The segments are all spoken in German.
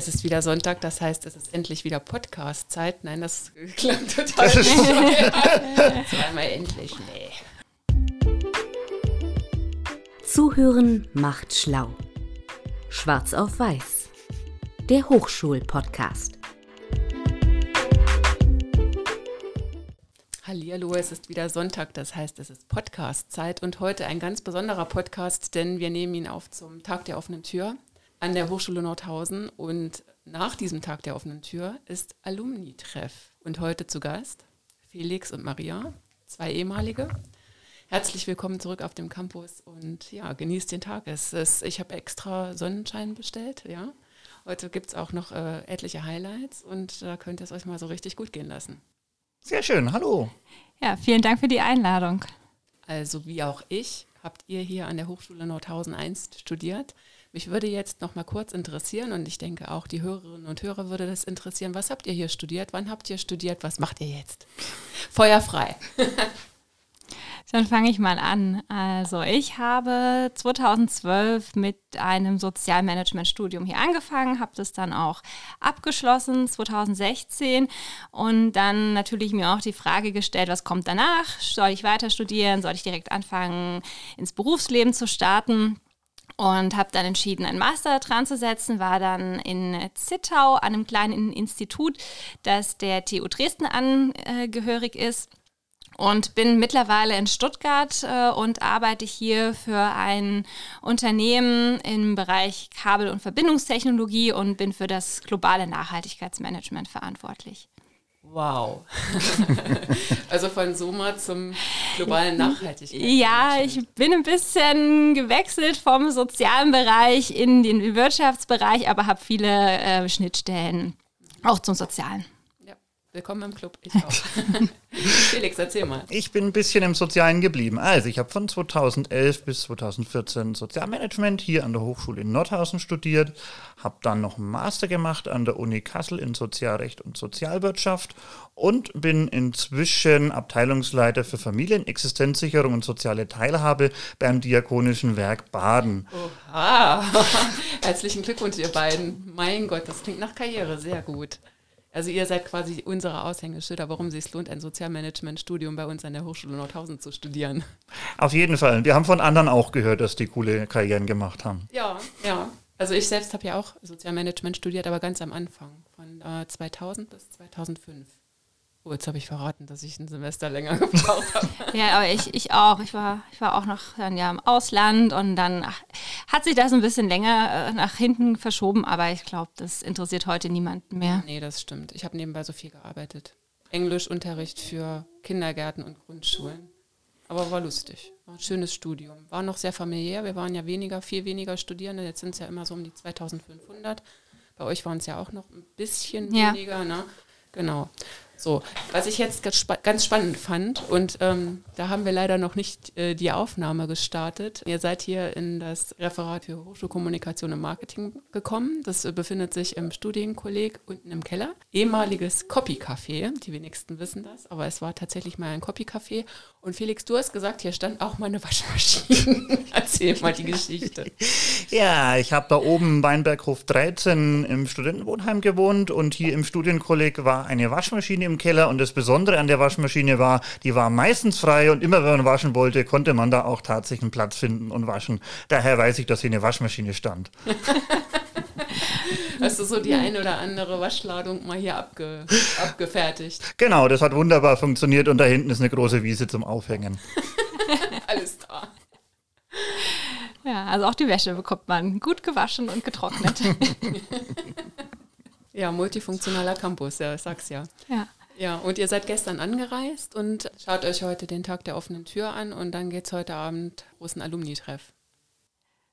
Es ist wieder Sonntag, das heißt, es ist endlich wieder Podcast-Zeit. Nein, das klang total Zweimal endlich, nee. Zuhören macht schlau. Schwarz auf Weiß. Der Hochschul-Podcast. Hallihallo, es ist wieder Sonntag, das heißt, es ist Podcast-Zeit und heute ein ganz besonderer Podcast, denn wir nehmen ihn auf zum Tag der offenen Tür an der Hochschule Nordhausen und nach diesem Tag der offenen Tür ist Alumni-Treff. Und heute zu Gast Felix und Maria, zwei ehemalige. Herzlich willkommen zurück auf dem Campus und ja, genießt den Tag. Es ist, ich habe extra Sonnenschein bestellt, ja. Heute gibt es auch noch äh, etliche Highlights und da könnt ihr es euch mal so richtig gut gehen lassen. Sehr schön, hallo. Ja, vielen Dank für die Einladung. Also wie auch ich, habt ihr hier an der Hochschule Nordhausen einst studiert. Mich würde jetzt noch mal kurz interessieren und ich denke auch die Hörerinnen und Hörer würde das interessieren. Was habt ihr hier studiert? Wann habt ihr studiert? Was macht ihr jetzt? Feuer frei. Dann fange ich mal an. Also ich habe 2012 mit einem Sozialmanagement-Studium hier angefangen, habe das dann auch abgeschlossen 2016 und dann natürlich mir auch die Frage gestellt, was kommt danach? Soll ich weiter studieren? Soll ich direkt anfangen, ins Berufsleben zu starten? Und habe dann entschieden, einen Master dran zu setzen, war dann in Zittau an einem kleinen Institut, das der TU Dresden angehörig ist und bin mittlerweile in Stuttgart äh, und arbeite hier für ein Unternehmen im Bereich Kabel- und Verbindungstechnologie und bin für das globale Nachhaltigkeitsmanagement verantwortlich. Wow. also von Soma zum globalen Nachhaltigkeit. Ja, ich bin ein bisschen gewechselt vom sozialen Bereich in den Wirtschaftsbereich, aber habe viele äh, Schnittstellen auch zum sozialen. Willkommen im Club, ich auch. Felix, erzähl mal. Ich bin ein bisschen im Sozialen geblieben. Also, ich habe von 2011 bis 2014 Sozialmanagement hier an der Hochschule in Nordhausen studiert, habe dann noch einen Master gemacht an der Uni Kassel in Sozialrecht und Sozialwirtschaft und bin inzwischen Abteilungsleiter für Familienexistenzsicherung und soziale Teilhabe beim Diakonischen Werk Baden. Oha! Herzlichen Glückwunsch, ihr beiden. Mein Gott, das klingt nach Karriere, sehr gut. Also ihr seid quasi unsere Aushängeschilder, warum es sich lohnt, ein Sozialmanagement-Studium bei uns an der Hochschule Nordhausen zu studieren. Auf jeden Fall. Wir haben von anderen auch gehört, dass die coole Karrieren gemacht haben. Ja, ja. Also ich selbst habe ja auch Sozialmanagement studiert, aber ganz am Anfang, von äh, 2000 bis 2005. Oh, jetzt habe ich verraten, dass ich ein Semester länger gebraucht habe. ja, aber ich, ich auch. Ich war, ich war auch noch ein Jahr im Ausland und dann ach, hat sich das ein bisschen länger äh, nach hinten verschoben, aber ich glaube, das interessiert heute niemanden mehr. Nee, das stimmt. Ich habe nebenbei so viel gearbeitet. Englischunterricht für Kindergärten und Grundschulen. Aber war lustig. War ein schönes Studium. War noch sehr familiär. Wir waren ja weniger, viel weniger Studierende. Jetzt sind es ja immer so um die 2500. Bei euch waren es ja auch noch ein bisschen ja. weniger. Ne? Genau. So, was ich jetzt ganz spannend fand, und ähm, da haben wir leider noch nicht äh, die Aufnahme gestartet. Ihr seid hier in das Referat für Hochschulkommunikation und Marketing gekommen. Das äh, befindet sich im Studienkolleg unten im Keller. Ehemaliges Copy-Café, die wenigsten wissen das, aber es war tatsächlich mal ein Copy-Café. Und Felix, du hast gesagt, hier stand auch mal eine Waschmaschine. Erzähl mal die Geschichte. Ja, ich habe da oben Weinberghof 13 im Studentenwohnheim gewohnt und hier im Studienkolleg war eine Waschmaschine im Keller und das Besondere an der Waschmaschine war, die war meistens frei und immer wenn man waschen wollte, konnte man da auch tatsächlich einen Platz finden und waschen. Daher weiß ich, dass hier eine Waschmaschine stand. Hast du so die ein oder andere Waschladung mal hier abge abgefertigt? Genau, das hat wunderbar funktioniert und da hinten ist eine große Wiese zum Aufhängen. Alles da. Ja, also auch die Wäsche bekommt man gut gewaschen und getrocknet. ja, multifunktionaler Campus, ja, ich sag's ja. Ja. Ja, und ihr seid gestern angereist und schaut euch heute den Tag der offenen Tür an und dann geht es heute Abend großen Alumni-Treff.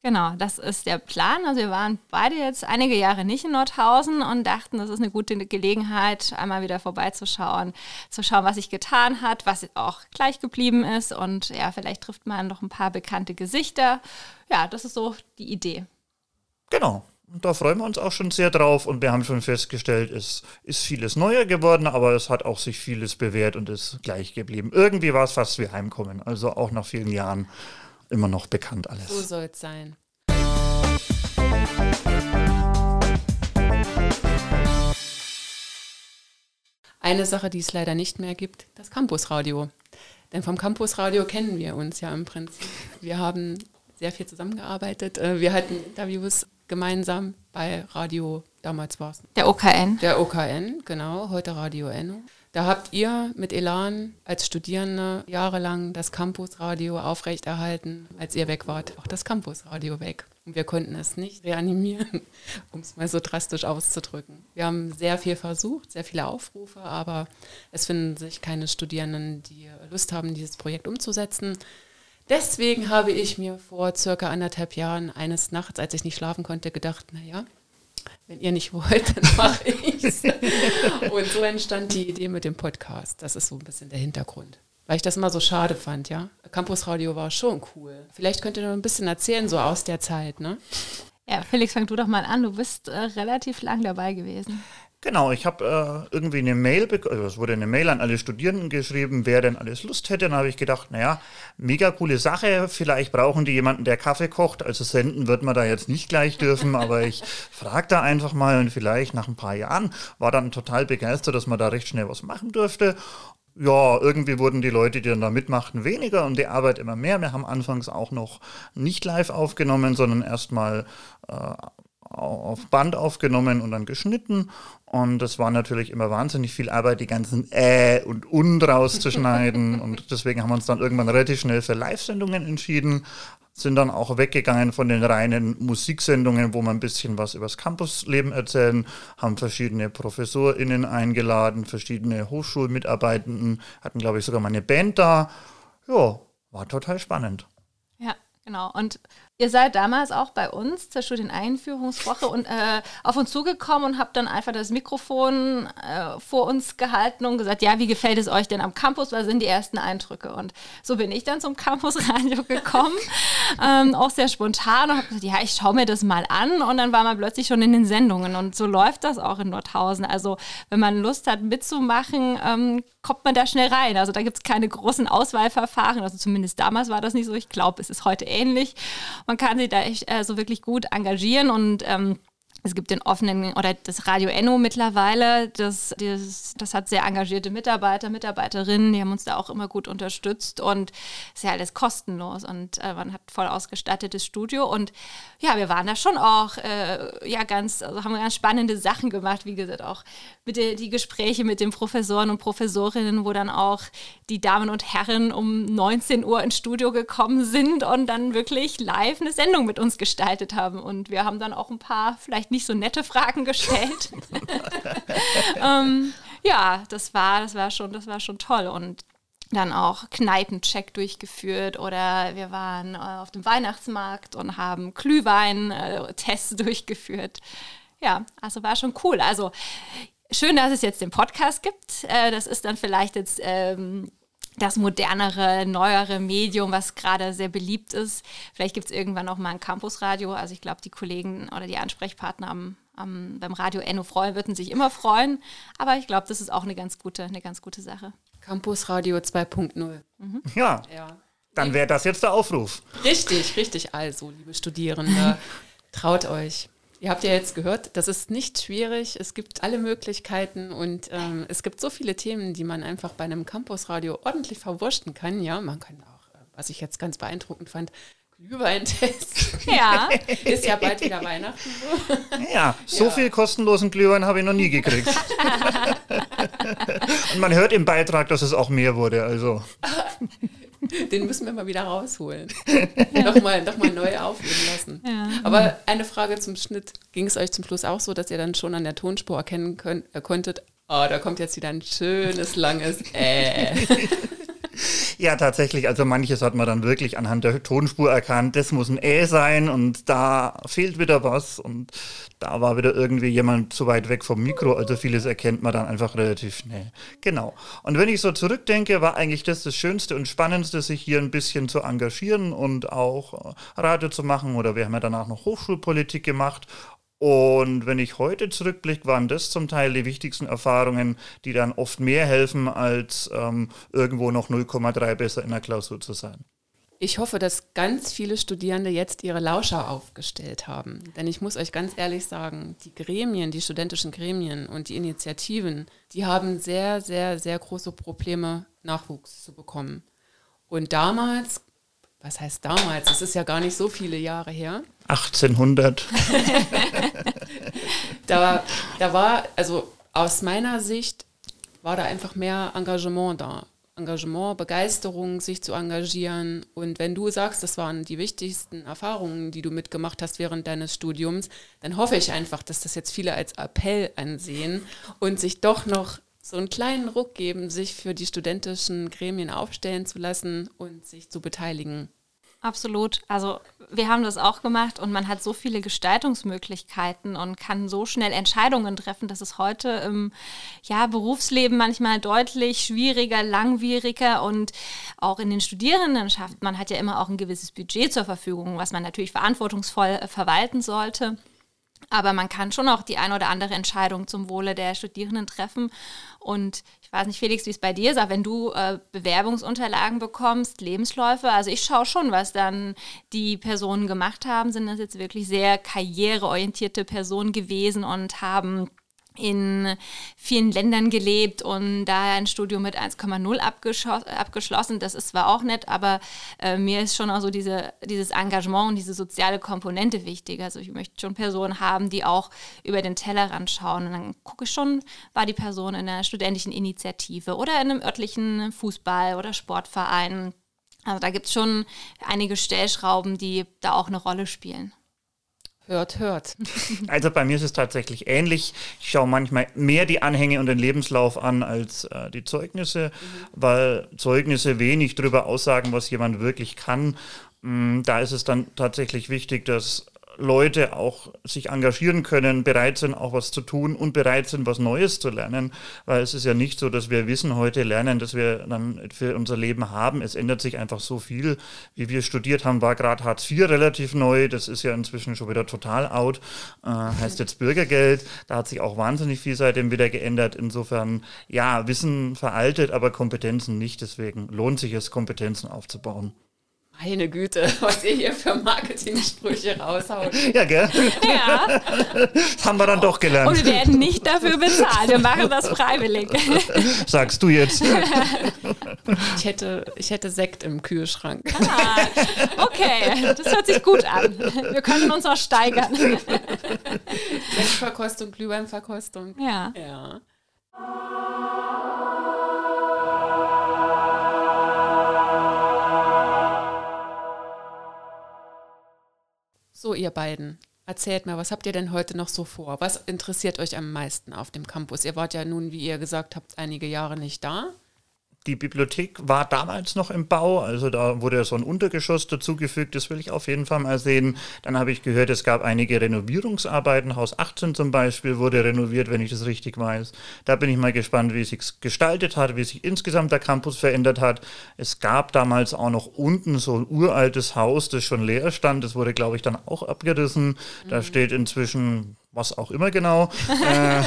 Genau, das ist der Plan. Also wir waren beide jetzt einige Jahre nicht in Nordhausen und dachten, das ist eine gute Gelegenheit, einmal wieder vorbeizuschauen, zu schauen, was sich getan hat, was auch gleich geblieben ist und ja, vielleicht trifft man noch ein paar bekannte Gesichter. Ja, das ist so die Idee. Genau, und da freuen wir uns auch schon sehr drauf und wir haben schon festgestellt, es ist vieles neuer geworden, aber es hat auch sich vieles bewährt und ist gleich geblieben. Irgendwie war es fast wie Heimkommen, also auch nach vielen Jahren immer noch bekannt alles. So soll es sein. Eine Sache, die es leider nicht mehr gibt, das Campusradio. Denn vom Campusradio kennen wir uns ja im Prinzip. Wir haben sehr viel zusammengearbeitet. Äh, wir hatten Interviews gemeinsam bei Radio, damals war es. Der OKN. Der OKN, genau, heute Radio Enno. Da habt ihr mit Elan als Studierende jahrelang das Campusradio aufrechterhalten. Als ihr weg wart, auch das Campusradio weg. Und wir konnten es nicht reanimieren, um es mal so drastisch auszudrücken. Wir haben sehr viel versucht, sehr viele Aufrufe, aber es finden sich keine Studierenden, die Lust haben, dieses Projekt umzusetzen. Deswegen habe ich mir vor circa anderthalb Jahren eines Nachts, als ich nicht schlafen konnte, gedacht, naja, wenn ihr nicht wollt, dann mache ich es. Und so entstand die Idee mit dem Podcast. Das ist so ein bisschen der Hintergrund. Weil ich das immer so schade fand, ja. Campusradio war schon cool. Vielleicht könnt ihr noch ein bisschen erzählen, so aus der Zeit, ne? Ja, Felix, fang du doch mal an. Du bist äh, relativ lang dabei gewesen. Genau, ich habe äh, irgendwie eine Mail bekommen, also es wurde eine Mail an alle Studierenden geschrieben, wer denn alles Lust hätte. Dann habe ich gedacht, naja, mega coole Sache, vielleicht brauchen die jemanden, der Kaffee kocht. Also senden wird man da jetzt nicht gleich dürfen, aber ich frage da einfach mal und vielleicht nach ein paar Jahren war dann total begeistert, dass man da recht schnell was machen durfte. Ja, irgendwie wurden die Leute, die dann da mitmachten, weniger und die Arbeit immer mehr. Wir haben anfangs auch noch nicht live aufgenommen, sondern erstmal äh, auf Band aufgenommen und dann geschnitten. Und das war natürlich immer wahnsinnig viel Arbeit, die ganzen Äh und Und rauszuschneiden. und deswegen haben wir uns dann irgendwann relativ schnell für Live-Sendungen entschieden. Sind dann auch weggegangen von den reinen Musiksendungen, wo man ein bisschen was übers Campusleben erzählen, haben verschiedene ProfessorInnen eingeladen, verschiedene Hochschulmitarbeitenden, hatten, glaube ich, sogar mal eine Band da. Ja, war total spannend. Ja, genau. Und Ihr seid damals auch bei uns zur Studieneinführungswoche und äh, auf uns zugekommen und habt dann einfach das Mikrofon äh, vor uns gehalten und gesagt, ja, wie gefällt es euch denn am Campus? Was sind die ersten Eindrücke? Und so bin ich dann zum Campusradio gekommen, ähm, auch sehr spontan und habe gesagt, ja, ich schaue mir das mal an und dann war man plötzlich schon in den Sendungen und so läuft das auch in Nordhausen. Also wenn man Lust hat mitzumachen, ähm, kommt man da schnell rein. Also da gibt es keine großen Auswahlverfahren, also zumindest damals war das nicht so. Ich glaube, es ist heute ähnlich man kann sich da echt äh, so wirklich gut engagieren und ähm, es gibt den offenen oder das Radio Enno mittlerweile, das, das, das hat sehr engagierte Mitarbeiter, Mitarbeiterinnen, die haben uns da auch immer gut unterstützt und ist ja alles kostenlos und äh, man hat voll ausgestattetes Studio. Und ja, wir waren da schon auch äh, ja ganz, also haben ganz spannende Sachen gemacht, wie gesagt, auch mit der, die Gespräche mit den Professoren und Professorinnen, wo dann auch die Damen und Herren um 19 Uhr ins Studio gekommen sind und dann wirklich live eine Sendung mit uns gestaltet haben. Und wir haben dann auch ein paar vielleicht nicht nicht so nette Fragen gestellt. ähm, ja, das war, das war schon, das war schon toll. Und dann auch Kneipencheck durchgeführt oder wir waren äh, auf dem Weihnachtsmarkt und haben Glühwein-Tests durchgeführt. Ja, also war schon cool. Also schön, dass es jetzt den Podcast gibt. Äh, das ist dann vielleicht jetzt ähm, das modernere, neuere Medium, was gerade sehr beliebt ist. Vielleicht gibt es irgendwann auch mal ein Campusradio. Also ich glaube, die Kollegen oder die Ansprechpartner am, am, beim Radio Enno freuen würden sich immer freuen. Aber ich glaube, das ist auch eine ganz gute, eine ganz gute Sache. Campusradio 2.0. Mhm. Ja. ja. Dann wäre das jetzt der Aufruf. Richtig, richtig. Also, liebe Studierende, traut euch. Ihr habt ja jetzt gehört, das ist nicht schwierig. Es gibt alle Möglichkeiten und ähm, es gibt so viele Themen, die man einfach bei einem Campusradio ordentlich verwurschten kann. Ja, man kann auch, äh, was ich jetzt ganz beeindruckend fand, Glühweintest. Ja. ist ja bald wieder Weihnachten. Ja, so ja. viel kostenlosen Glühwein habe ich noch nie gekriegt. und man hört im Beitrag, dass es auch mehr wurde. Also. Den müssen wir mal wieder rausholen. nochmal noch mal neu aufleben lassen. Ja. Aber eine Frage zum Schnitt. Ging es euch zum Schluss auch so, dass ihr dann schon an der Tonspur erkennen könnt, äh, konntet, oh, da kommt jetzt wieder ein schönes, langes Äh. Ja, tatsächlich. Also manches hat man dann wirklich anhand der Tonspur erkannt. Das muss ein Ä sein und da fehlt wieder was und da war wieder irgendwie jemand zu weit weg vom Mikro. Also vieles erkennt man dann einfach relativ schnell. Genau. Und wenn ich so zurückdenke, war eigentlich das das Schönste und Spannendste, sich hier ein bisschen zu engagieren und auch äh, Radio zu machen. Oder wir haben ja danach noch Hochschulpolitik gemacht und wenn ich heute zurückblicke, waren das zum Teil die wichtigsten Erfahrungen, die dann oft mehr helfen, als ähm, irgendwo noch 0,3 besser in der Klausur zu sein. Ich hoffe, dass ganz viele Studierende jetzt ihre Lauscher aufgestellt haben. Denn ich muss euch ganz ehrlich sagen, die Gremien, die studentischen Gremien und die Initiativen, die haben sehr, sehr, sehr große Probleme, Nachwuchs zu bekommen. Und damals, was heißt damals? Das ist ja gar nicht so viele Jahre her. 1800. da, da war, also aus meiner Sicht, war da einfach mehr Engagement da. Engagement, Begeisterung, sich zu engagieren. Und wenn du sagst, das waren die wichtigsten Erfahrungen, die du mitgemacht hast während deines Studiums, dann hoffe ich einfach, dass das jetzt viele als Appell ansehen und sich doch noch so einen kleinen Ruck geben, sich für die studentischen Gremien aufstellen zu lassen und sich zu beteiligen. Absolut. Also wir haben das auch gemacht und man hat so viele Gestaltungsmöglichkeiten und kann so schnell Entscheidungen treffen, dass es heute im ja, Berufsleben manchmal deutlich schwieriger, langwieriger und auch in den Studierenden schafft. Man hat ja immer auch ein gewisses Budget zur Verfügung, was man natürlich verantwortungsvoll äh, verwalten sollte. Aber man kann schon auch die ein oder andere Entscheidung zum Wohle der Studierenden treffen. Und ich weiß nicht, Felix, wie es bei dir ist, aber wenn du äh, Bewerbungsunterlagen bekommst, Lebensläufe, also ich schaue schon, was dann die Personen gemacht haben. Sind das jetzt wirklich sehr karriereorientierte Personen gewesen und haben in vielen Ländern gelebt und da ein Studium mit 1,0 abgeschlossen. Das ist zwar auch nett, aber äh, mir ist schon auch so diese, dieses Engagement und diese soziale Komponente wichtig. Also ich möchte schon Personen haben, die auch über den Tellerrand schauen. Und dann gucke ich schon, war die Person in einer studentischen Initiative oder in einem örtlichen Fußball- oder Sportverein. Also da gibt es schon einige Stellschrauben, die da auch eine Rolle spielen. Hört, hört. Also bei mir ist es tatsächlich ähnlich. Ich schaue manchmal mehr die Anhänge und den Lebenslauf an als äh, die Zeugnisse, mhm. weil Zeugnisse wenig darüber aussagen, was jemand wirklich kann. Mm, da ist es dann tatsächlich wichtig, dass Leute auch sich engagieren können, bereit sind, auch was zu tun und bereit sind, was Neues zu lernen. Weil es ist ja nicht so, dass wir Wissen heute lernen, dass wir dann für unser Leben haben. Es ändert sich einfach so viel. Wie wir studiert haben, war gerade Hartz IV relativ neu. Das ist ja inzwischen schon wieder total out. Äh, heißt jetzt Bürgergeld. Da hat sich auch wahnsinnig viel seitdem wieder geändert. Insofern, ja, Wissen veraltet, aber Kompetenzen nicht. Deswegen lohnt sich es, Kompetenzen aufzubauen. Meine Güte, was ihr hier für Marketing-Sprüche raushaut. Ja, gell? Ja. Das haben wir dann doch gelernt. Und wir werden nicht dafür bezahlt. Wir machen das freiwillig. Sagst du jetzt. Ich hätte, ich hätte Sekt im Kühlschrank. Ah, okay, das hört sich gut an. Wir können uns auch steigern. Sektverkostung, Glühweinverkostung. Ja. Ja. So, ihr beiden, erzählt mal, was habt ihr denn heute noch so vor? Was interessiert euch am meisten auf dem Campus? Ihr wart ja nun, wie ihr gesagt habt, einige Jahre nicht da. Die Bibliothek war damals noch im Bau, also da wurde so ein Untergeschoss dazugefügt, das will ich auf jeden Fall mal sehen. Dann habe ich gehört, es gab einige Renovierungsarbeiten, Haus 18 zum Beispiel wurde renoviert, wenn ich das richtig weiß. Da bin ich mal gespannt, wie es sich gestaltet hat, wie sich insgesamt der Campus verändert hat. Es gab damals auch noch unten so ein uraltes Haus, das schon leer stand, das wurde, glaube ich, dann auch abgerissen. Da mhm. steht inzwischen was auch immer genau. äh,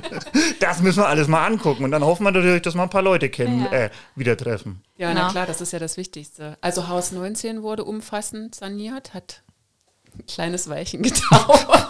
das müssen wir alles mal angucken. Und dann hoffen wir natürlich, dass wir ein paar Leute kennen, ja. äh, wieder treffen. Ja, na klar, das ist ja das Wichtigste. Also Haus 19 wurde umfassend saniert, hat ein kleines Weichen gedauert.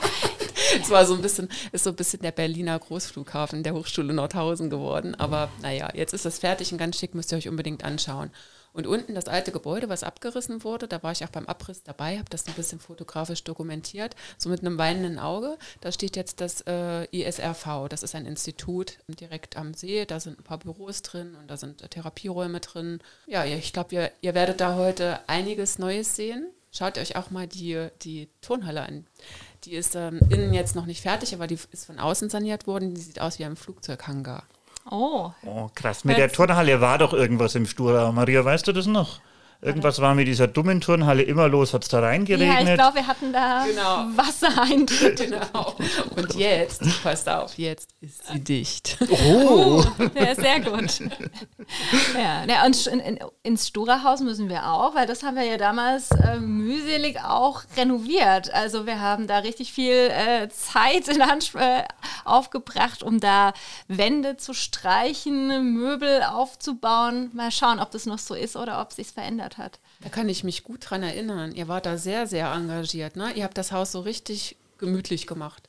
Es war so ein bisschen, ist so ein bisschen der Berliner Großflughafen der Hochschule Nordhausen geworden. Aber naja, jetzt ist das fertig und ganz schick, müsst ihr euch unbedingt anschauen. Und unten das alte Gebäude, was abgerissen wurde, da war ich auch beim Abriss dabei, habe das ein bisschen fotografisch dokumentiert, so mit einem weinenden Auge. Da steht jetzt das äh, ISRV, das ist ein Institut direkt am See, da sind ein paar Büros drin und da sind Therapieräume drin. Ja, ich glaube, ihr, ihr werdet da heute einiges Neues sehen. Schaut euch auch mal die, die Turnhalle an. Die ist ähm, innen jetzt noch nicht fertig, aber die ist von außen saniert worden. Die sieht aus wie ein Flugzeughangar. Oh. Oh, krass. Mit der Turnhalle war doch irgendwas im Stura. Maria, weißt du das noch? Irgendwas war mit dieser dummen Turnhalle immer los, hat es da reingeregnet. Ja, ich glaube, wir hatten da genau. Wassereintritt. Genau. Und jetzt, passt auf, jetzt ist sie dicht. Oh, ja, sehr gut. Ja, ja und in, in, ins Stura-Haus müssen wir auch, weil das haben wir ja damals äh, mühselig auch renoviert. Also wir haben da richtig viel äh, Zeit in Anspruch äh, aufgebracht, um da Wände zu streichen, Möbel aufzubauen. Mal schauen, ob das noch so ist oder ob es sich verändert hat. Da kann ich mich gut dran erinnern. Ihr wart da sehr, sehr engagiert. Ne? Ihr habt das Haus so richtig gemütlich gemacht.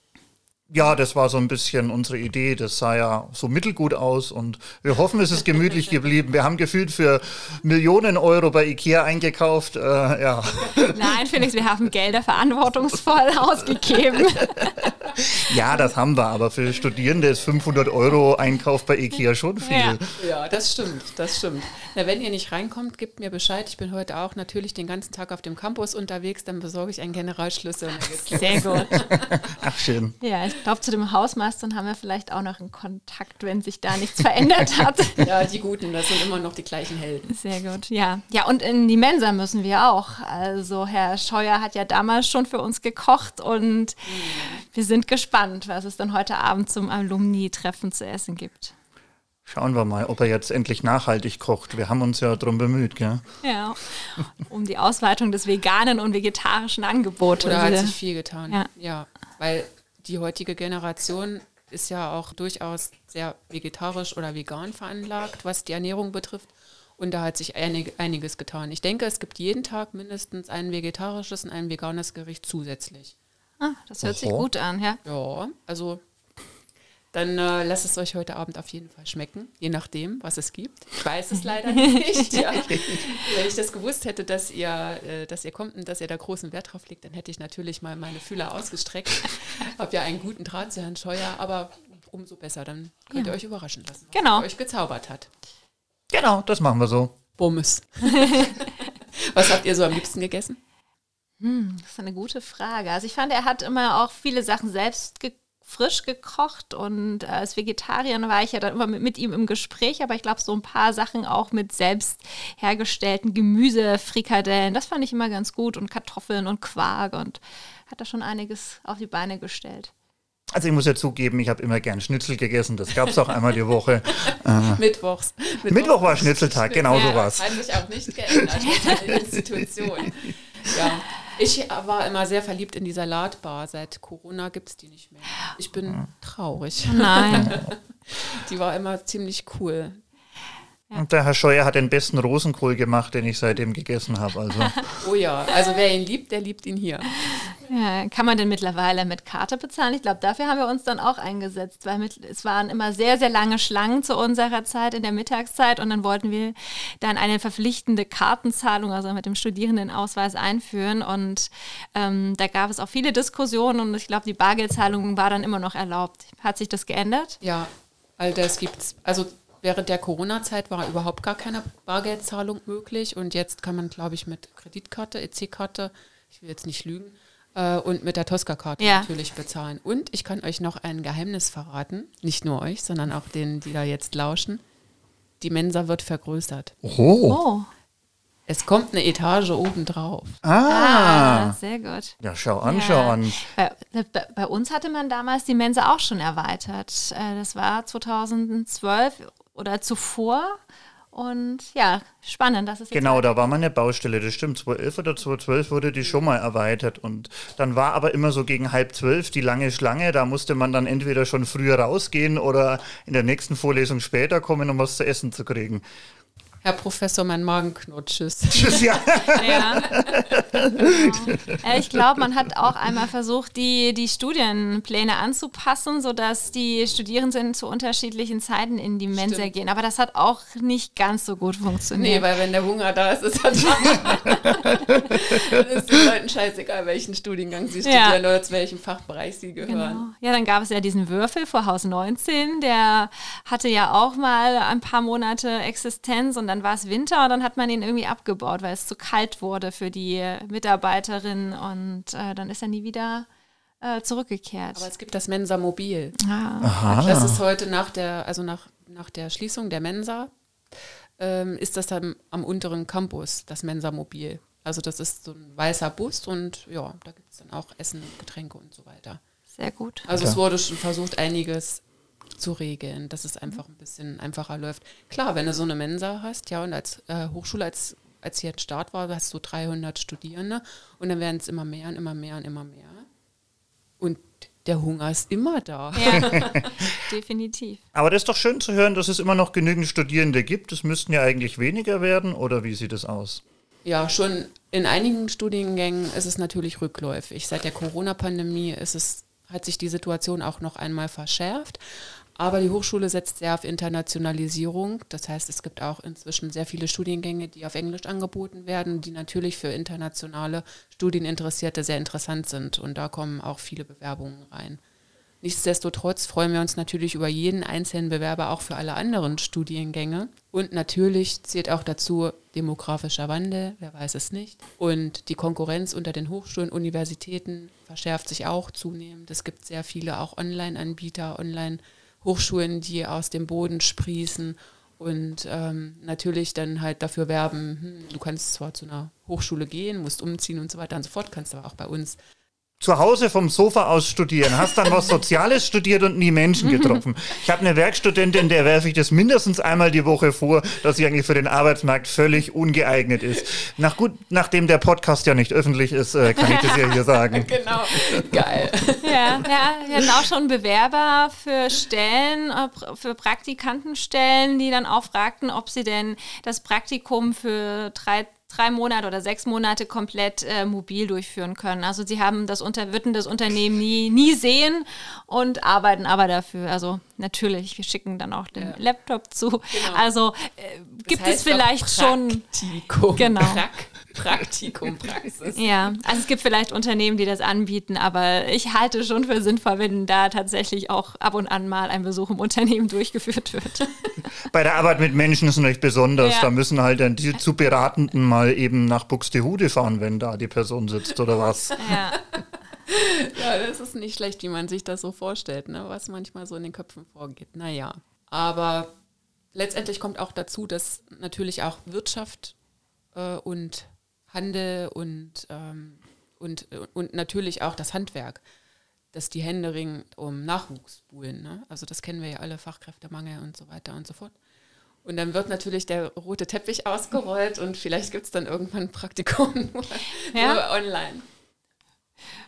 Ja, das war so ein bisschen unsere Idee. Das sah ja so mittelgut aus und wir hoffen, es ist gemütlich geblieben. Wir haben gefühlt für Millionen Euro bei Ikea eingekauft. Äh, ja. Nein, Felix, wir haben Gelder verantwortungsvoll ausgegeben. Ja, das haben wir, aber für Studierende ist 500 Euro Einkauf bei Ikea schon viel. Ja. Ja, das stimmt, das stimmt. Na, wenn ihr nicht reinkommt, gebt mir Bescheid. Ich bin heute auch natürlich den ganzen Tag auf dem Campus unterwegs. Dann besorge ich einen Generalschlüssel. Sehr gut. Ach, schön. Ja, ich glaube, zu dem Hausmeistern haben wir vielleicht auch noch einen Kontakt, wenn sich da nichts verändert hat. Ja, die Guten, das sind immer noch die gleichen Helden. Sehr gut, ja. Ja, und in die Mensa müssen wir auch. Also Herr Scheuer hat ja damals schon für uns gekocht und wir sind gespannt, was es dann heute Abend zum Alumni-Treffen zu essen gibt. Schauen wir mal, ob er jetzt endlich nachhaltig kocht. Wir haben uns ja darum bemüht, gell? Ja, um die Ausweitung des veganen und vegetarischen Angebotes. Oder hat sich viel getan. Ja. ja, weil die heutige Generation ist ja auch durchaus sehr vegetarisch oder vegan veranlagt, was die Ernährung betrifft. Und da hat sich einig, einiges getan. Ich denke, es gibt jeden Tag mindestens ein vegetarisches und ein veganes Gericht zusätzlich. Ah, das hört sich Oho. gut an, ja. Ja, also dann äh, lasst es euch heute Abend auf jeden Fall schmecken, je nachdem, was es gibt. Ich weiß es leider nicht. Ja. Wenn ich das gewusst hätte, dass ihr, äh, dass ihr kommt und dass ihr da großen Wert drauf legt, dann hätte ich natürlich mal meine Fühler ausgestreckt. Hab ja einen guten Draht zu Herrn Scheuer, aber umso besser, dann könnt Ja. ihr euch überraschen lassen, was Genau. er euch gezaubert hat. Genau, das machen wir so. Bummes. was habt ihr so am liebsten gegessen? Das ist eine gute Frage. Also ich fand, er hat immer auch viele Sachen selbst ge frisch gekocht und äh, als Vegetarier war ich ja dann immer mit, mit ihm im Gespräch, aber ich glaube, so ein paar Sachen auch mit selbst hergestellten Gemüse, Frikadellen, das fand ich immer ganz gut und Kartoffeln und Quark und hat da schon einiges auf die Beine gestellt. Also ich muss ja zugeben, ich habe immer gern Schnitzel gegessen. Das gab es auch einmal die Woche. Mittwochs. Mittwoch war Schnitzeltag, genau ja, sowas. Hat sich auch nicht geändert der Institution. Ja. Ich war immer sehr verliebt in die Salatbar. Seit Corona gibt es die nicht mehr. Ich bin traurig. Nein. Die war immer ziemlich cool. Und der Herr Scheuer hat den besten Rosenkohl gemacht, den ich seitdem gegessen habe. Also Oh ja, also wer ihn liebt, der liebt ihn hier. Ja, kann man denn mittlerweile mit Karte bezahlen? Ich glaube, dafür haben wir uns dann auch eingesetzt, weil mit, es waren immer sehr, sehr lange Schlangen zu unserer Zeit in der Mittagszeit und dann wollten wir dann eine verpflichtende Kartenzahlung, also mit dem Studierendenausweis einführen und ähm, da gab es auch viele Diskussionen und ich glaube, die Bargeldzahlung war dann immer noch erlaubt. Hat sich das geändert? Ja, all das gibt's. Also während der Corona-Zeit war überhaupt gar keine Bargeldzahlung möglich und jetzt kann man, glaube ich, mit Kreditkarte, EC-Karte, ich will jetzt nicht lügen, äh, und mit der Tosca-Karte Ja. natürlich bezahlen. Und ich kann euch noch ein Geheimnis verraten, nicht nur euch, sondern auch denen, die da jetzt lauschen. Die Mensa wird vergrößert. oh. Oh, Es kommt eine Etage oben drauf. Ah. ah, sehr gut. Ja, schau an, Ja. schau an. Bei, bei, bei uns hatte man damals die Mensa auch schon erweitert. Äh, Das war 2012 oder zuvor. Und ja, spannend, dass es jetzt Genau, da war mal eine Baustelle, das stimmt. 2011 oder 2012 wurde die schon mal erweitert. Und dann war aber immer so gegen halb zwölf die lange Schlange. Da musste man dann entweder schon früher rausgehen oder in der nächsten Vorlesung später kommen, um was zu essen zu kriegen. Herr Professor, mein Magen knurrt. Tschüss. Tschüss, ja. Ja. genau. Äh, Ich glaube, man hat auch einmal versucht, die, die Studienpläne anzupassen, sodass die Studierenden zu unterschiedlichen Zeiten in die Mensa Stimmt. gehen. Aber das hat auch nicht ganz so gut Nee, funktioniert. weil wenn der Hunger da ist, ist er da. Dann ist den Leuten scheißegal, welchen Studiengang sie Ja. studieren oder zu welchem Fachbereich sie gehören. Genau. Ja, dann gab es ja diesen Würfel vor Haus 19, der hatte ja auch mal ein paar Monate Existenz und dann war es Winter und dann hat man ihn irgendwie abgebaut, weil es zu kalt wurde für die Mitarbeiterin und äh, dann ist er nie wieder äh, zurückgekehrt. Aber es gibt das Mensa Mobil. ah, Das ist heute nach der, also nach, nach der Schließung der Mensa, ähm, ist das dann am unteren Campus, das Mensa Mobil. Also das ist so ein weißer Bus und ja, da gibt es dann auch Essen, Getränke und so weiter. sehr gut. Also es Ja. wurde schon versucht, einiges zu regeln, dass es einfach ein bisschen einfacher läuft. Klar, wenn du so eine Mensa hast, ja, und als äh, Hochschule, als, als hier ein Start war, hast du 300 Studierende und dann werden es immer mehr und immer mehr und immer mehr. Und der Hunger ist immer da. Ja, definitiv. Aber das ist doch schön zu hören, dass es immer noch genügend Studierende gibt. Es müssten ja eigentlich weniger werden, oder wie sieht es aus? Ja, schon in einigen Studiengängen ist es natürlich rückläufig. Seit der Corona-Pandemie ist es, hat sich die Situation auch noch einmal verschärft. Aber die Hochschule setzt sehr auf Internationalisierung. Das heißt, es gibt auch inzwischen sehr viele Studiengänge, die auf Englisch angeboten werden, die natürlich für internationale Studieninteressierte sehr interessant sind. Und da kommen auch viele Bewerbungen rein. Nichtsdestotrotz freuen wir uns natürlich über jeden einzelnen Bewerber auch für alle anderen Studiengänge. Und natürlich zählt auch dazu demografischer Wandel, wer weiß es nicht. Und die Konkurrenz unter den Hochschulen, Universitäten verschärft sich auch zunehmend. Es gibt sehr viele auch Online-Anbieter, Online-Hochschulen, die aus dem Boden sprießen und ähm, natürlich dann halt dafür werben, hm, du kannst zwar zu einer Hochschule gehen, musst umziehen und so weiter und so fort, kannst aber auch bei uns zu Hause vom Sofa aus studieren, hast dann was Soziales studiert und nie Menschen getroffen. Ich habe eine Werkstudentin, der werfe ich das mindestens einmal die Woche vor, dass sie eigentlich für den Arbeitsmarkt völlig ungeeignet ist. Nach gut, nachdem der Podcast ja nicht öffentlich ist, äh, kann ich das ja hier sagen. genau, geil. Ja, ja, wir hatten auch schon Bewerber für Stellen, für Praktikantenstellen, die dann auch fragten, ob sie denn das Praktikum für drei drei Monate oder sechs Monate komplett äh, mobil durchführen können. Also sie haben das unter, würden das Unternehmen nie, nie sehen und arbeiten aber dafür. Also natürlich, wir schicken dann auch den ja. Laptop zu. Genau. Also äh, gibt es vielleicht schon. Genau. Prakt Praktikum, Praxis. Ja, also es gibt vielleicht Unternehmen, die das anbieten, aber ich halte schon für sinnvoll, wenn da tatsächlich auch ab und an mal ein Besuch im Unternehmen durchgeführt wird. Bei der Arbeit mit Menschen ist es natürlich besonders. Ja. Da müssen halt dann die zu Beratenden mal eben nach Buxtehude fahren, wenn da die Person sitzt oder was. Ja. ja, das ist nicht schlecht, wie man sich das so vorstellt, ne? was manchmal so in den Köpfen vorgeht. Naja, aber letztendlich kommt auch dazu, dass natürlich auch Wirtschaft äh, und Handel und, ähm, und, und natürlich auch das Handwerk, dass die Hände ringen um Nachwuchs buhlen. Ne? Also das kennen wir ja alle, Fachkräftemangel und so weiter und so fort. Und dann wird natürlich der rote Teppich ausgerollt und vielleicht gibt es dann irgendwann ein Praktikum ja. nur online.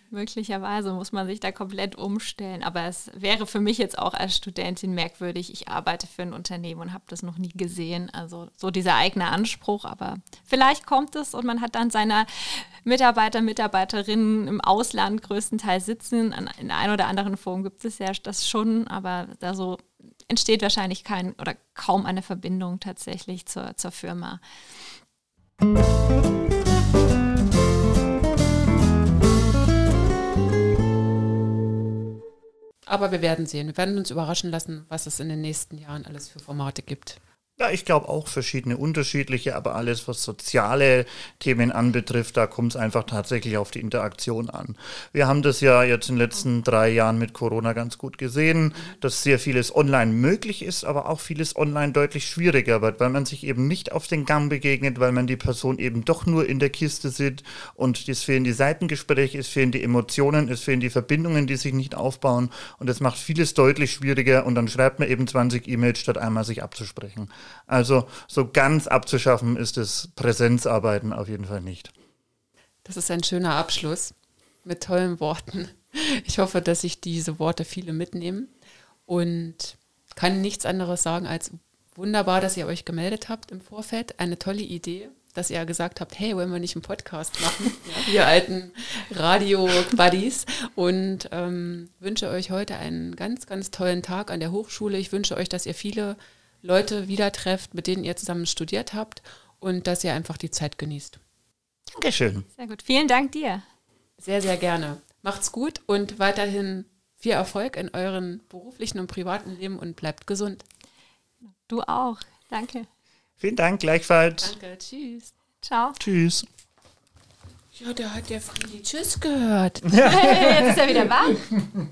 Möglicherweise muss man sich da komplett umstellen. Aber es wäre für mich jetzt auch als Studentin merkwürdig. Ich arbeite für ein Unternehmen und habe das noch nie gesehen. Also so dieser eigene Anspruch. Aber vielleicht kommt es und man hat dann seine Mitarbeiter, Mitarbeiterinnen im Ausland größtenteils sitzen. In einer oder anderen Form gibt es ja das schon. Aber da so entsteht wahrscheinlich kein oder kaum eine Verbindung tatsächlich zur, zur Firma. Aber wir werden sehen. Wir werden uns überraschen lassen, was es in den nächsten Jahren alles für Formate gibt. Ja, ich glaube auch verschiedene unterschiedliche, aber alles, was soziale Themen anbetrifft, da kommt es einfach tatsächlich auf die Interaktion an. Wir haben das ja jetzt in den letzten drei Jahren mit Corona ganz gut gesehen, dass sehr vieles online möglich ist, aber auch vieles online deutlich schwieriger wird, weil man sich eben nicht auf den Gang begegnet, weil man die Person eben doch nur in der Kiste sieht und es fehlen die Seitengespräche, es fehlen die Emotionen, es fehlen die Verbindungen, die sich nicht aufbauen und das macht vieles deutlich schwieriger und dann schreibt man eben 20 E-Mails, statt einmal sich abzusprechen. Also so ganz abzuschaffen ist das Präsenzarbeiten auf jeden Fall nicht. Das ist ein schöner Abschluss mit tollen Worten. Ich hoffe, dass sich diese Worte viele mitnehmen und kann nichts anderes sagen als wunderbar, dass ihr euch gemeldet habt im Vorfeld. Eine tolle Idee, dass ihr gesagt habt, hey, wollen wir nicht einen Podcast machen? Ja, wir alten Radio-Buddies. Und ähm, wünsche euch heute einen ganz, ganz tollen Tag an der Hochschule. Ich wünsche euch, dass ihr viele Leute wieder trefft, mit denen ihr zusammen studiert habt und dass ihr einfach die Zeit genießt. Dankeschön. Sehr gut. Vielen Dank dir. Sehr, sehr gerne. Macht's gut und weiterhin viel Erfolg in euren beruflichen und privaten Leben und bleibt gesund. Du auch. Danke. Vielen Dank, gleichfalls. Danke, tschüss. Ciao. Tschüss. Ja, der hat ja Friedi Tschüss gehört. Ja. Hey, jetzt ist er wieder wach.